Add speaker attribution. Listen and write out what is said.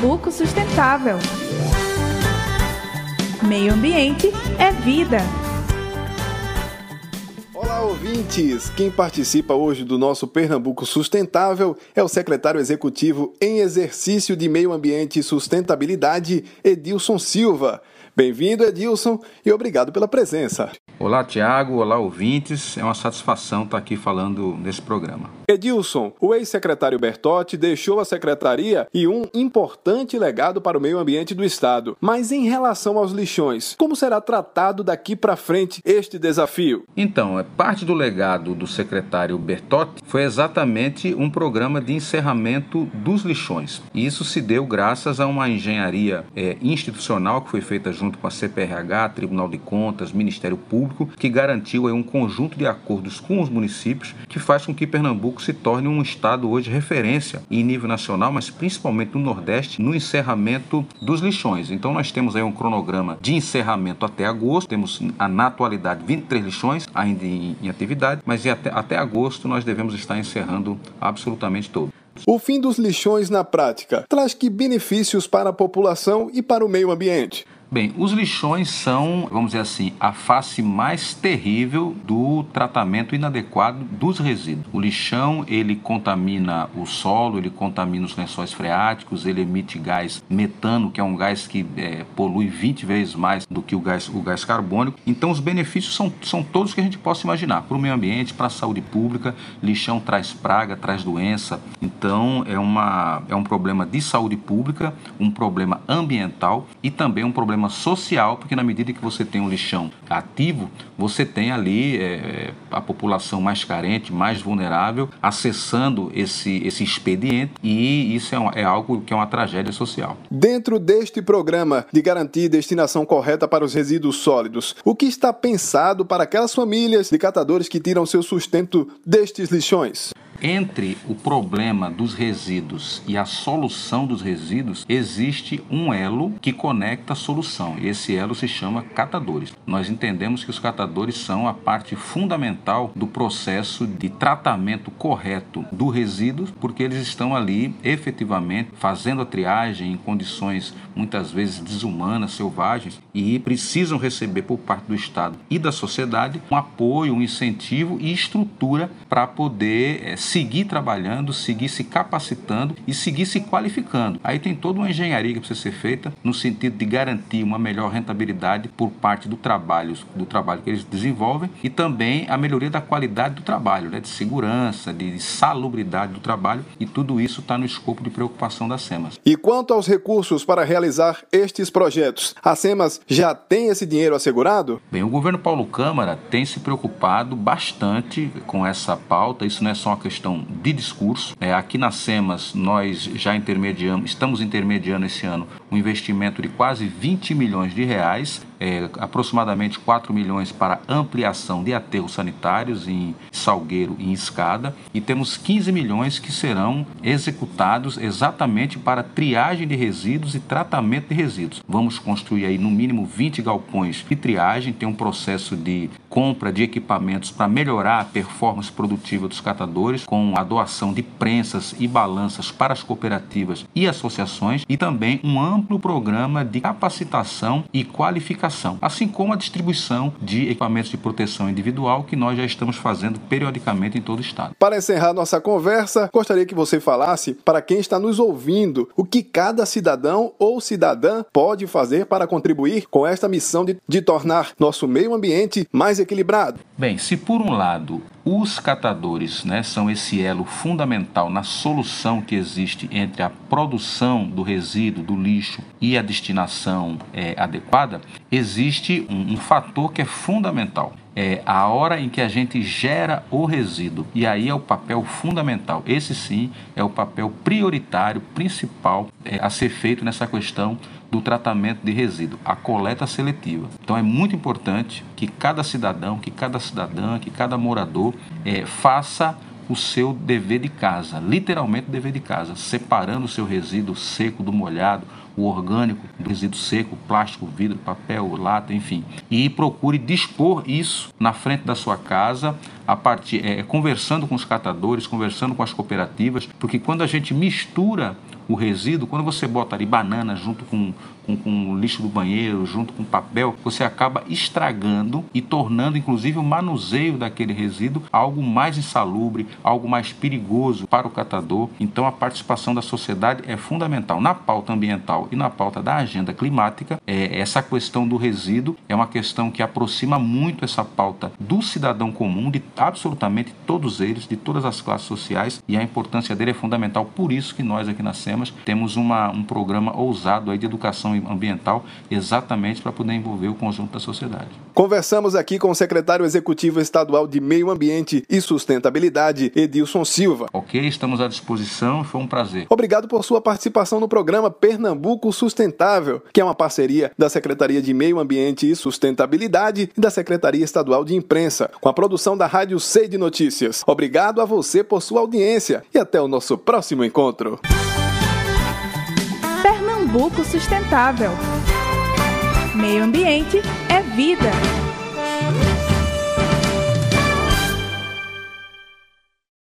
Speaker 1: Pernambuco sustentável. Meio ambiente é vida.
Speaker 2: Olá, ouvintes! Quem participa hoje do nosso Pernambuco Sustentável é o secretário executivo em exercício de Meio Ambiente e Sustentabilidade, Edilson Silva. Bem-vindo, Edilson, e obrigado pela presença.
Speaker 3: Olá, Tiago. Olá, ouvintes. É uma satisfação estar aqui falando nesse programa.
Speaker 2: Edilson, o ex-secretário Bertotti deixou a secretaria e um importante legado para o meio ambiente do Estado. Mas em relação aos lixões, como será tratado daqui para frente este desafio?
Speaker 3: Então, é parte do legado do secretário Bertotti foi exatamente um programa de encerramento dos lixões. E isso se deu graças a uma engenharia é, institucional que foi feita junto com a CPRH, Tribunal de Contas, Ministério Público, que garantiu um conjunto de acordos com os municípios que faz com que Pernambuco se torne um estado hoje referência em nível nacional, mas principalmente no Nordeste, no encerramento dos lixões. Então nós temos aí um cronograma de encerramento até agosto, temos na atualidade 23 lixões ainda em, em atividade, mas até, até agosto nós devemos estar encerrando absolutamente todos.
Speaker 2: O fim dos lixões na prática traz que benefícios para a população e para o meio ambiente?
Speaker 3: Bem, os lixões são, vamos dizer assim, a face mais terrível do tratamento inadequado dos resíduos. O lixão, ele contamina o solo, ele contamina os lençóis freáticos, ele emite gás metano, que é um gás que é, polui 20 vezes mais do que o gás, o gás carbônico. Então, os benefícios são, são todos que a gente possa imaginar. Para o meio ambiente, para a saúde pública, lixão traz praga, traz doença. Então, é, uma, é um problema de saúde pública, um problema ambiental e também um problema problema social, porque na medida que você tem um lixão ativo, você tem ali é, a população mais carente, mais vulnerável, acessando esse, esse expediente e isso é, um, é algo que é uma tragédia social.
Speaker 2: Dentro deste programa de garantir destinação correta para os resíduos sólidos, o que está pensado para aquelas famílias de catadores que tiram seu sustento destes lixões?
Speaker 3: Entre o problema dos resíduos e a solução dos resíduos, existe um elo que conecta a solução. E esse elo se chama catadores. Nós entendemos que os catadores são a parte fundamental do processo de tratamento correto do resíduo, porque eles estão ali efetivamente fazendo a triagem em condições muitas vezes desumanas, selvagens, e precisam receber por parte do Estado e da sociedade um apoio, um incentivo e estrutura para poder é, seguir trabalhando, seguir se capacitando e seguir se qualificando. Aí tem toda uma engenharia que precisa ser feita no sentido de garantir uma melhor rentabilidade por parte do trabalho, do trabalho que eles desenvolvem e também a melhoria da qualidade do trabalho, né, de segurança, de salubridade do trabalho e tudo isso está no escopo de preocupação da SEMAS.
Speaker 2: E quanto aos recursos para realizar estes projetos, a SEMAS já tem esse dinheiro assegurado?
Speaker 3: Bem, o governo Paulo Câmara tem se preocupado bastante com essa pauta. Isso não é só uma questão questão de discurso. É, aqui na SEMAS, nós já intermediamos, estamos intermediando esse ano um investimento de quase 20 milhões de reais é, aproximadamente 4 milhões para ampliação de aterros sanitários em Salgueiro e em Escada, e temos 15 milhões que serão executados exatamente para triagem de resíduos e tratamento de resíduos. Vamos construir aí no mínimo 20 galpões de triagem, tem um processo de compra de equipamentos para melhorar a performance produtiva dos catadores, com a doação de prensas e balanças para as cooperativas e associações, e também um amplo programa de capacitação e qualificação assim como a distribuição de equipamentos de proteção individual que nós já estamos fazendo periodicamente em todo o estado.
Speaker 2: Para encerrar nossa conversa, gostaria que você falasse para quem está nos ouvindo o que cada cidadão ou cidadã pode fazer para contribuir com esta missão de, de tornar nosso meio ambiente mais equilibrado.
Speaker 3: Bem, se por um lado os catadores né, são esse elo fundamental na solução que existe entre a produção do resíduo, do lixo e a destinação é, adequada, existe um, um fator que é fundamental. É a hora em que a gente gera o resíduo. E aí é o papel fundamental. Esse sim é o papel prioritário, principal é, a ser feito nessa questão do tratamento de resíduo, a coleta seletiva. Então é muito importante que cada cidadão, que cada cidadã, que cada morador é, faça o seu dever de casa, literalmente o dever de casa, separando o seu resíduo seco do molhado, o orgânico do resíduo seco, plástico, vidro, papel, lata, enfim. E procure dispor isso na frente da sua casa, a partir é, conversando com os catadores, conversando com as cooperativas, porque quando a gente mistura o resíduo, quando você bota ali banana junto com, com, com, o lixo do banheiro, junto com papel, você acaba estragando e tornando, inclusive, o manuseio daquele resíduo algo mais insalubre, algo mais perigoso para o catador. Então, a participação da sociedade é fundamental. Na pauta ambiental e na pauta da agenda climática, é, essa questão do resíduo é uma questão que aproxima muito essa pauta do cidadão comum, de absolutamente todos eles, de todas as classes sociais, e a importância dele é fundamental. Por isso que nós aqui na Temos uma, um programa ousado aí de educação ambiental, exatamente para poder envolver o conjunto da sociedade.
Speaker 2: Conversamos aqui com o secretário executivo estadual de Meio Ambiente e Sustentabilidade, Edilson Silva.
Speaker 3: Ok, estamos à disposição, foi um prazer.
Speaker 2: Obrigado por sua participação no programa Pernambuco Sustentável, que é uma parceria da Secretaria de Meio Ambiente e Sustentabilidade e da Secretaria Estadual de Imprensa, com a produção da Rádio C de Notícias. Obrigado a você por sua audiência e até o nosso próximo encontro.
Speaker 1: Pernambuco Sustentável. Meio ambiente é vida.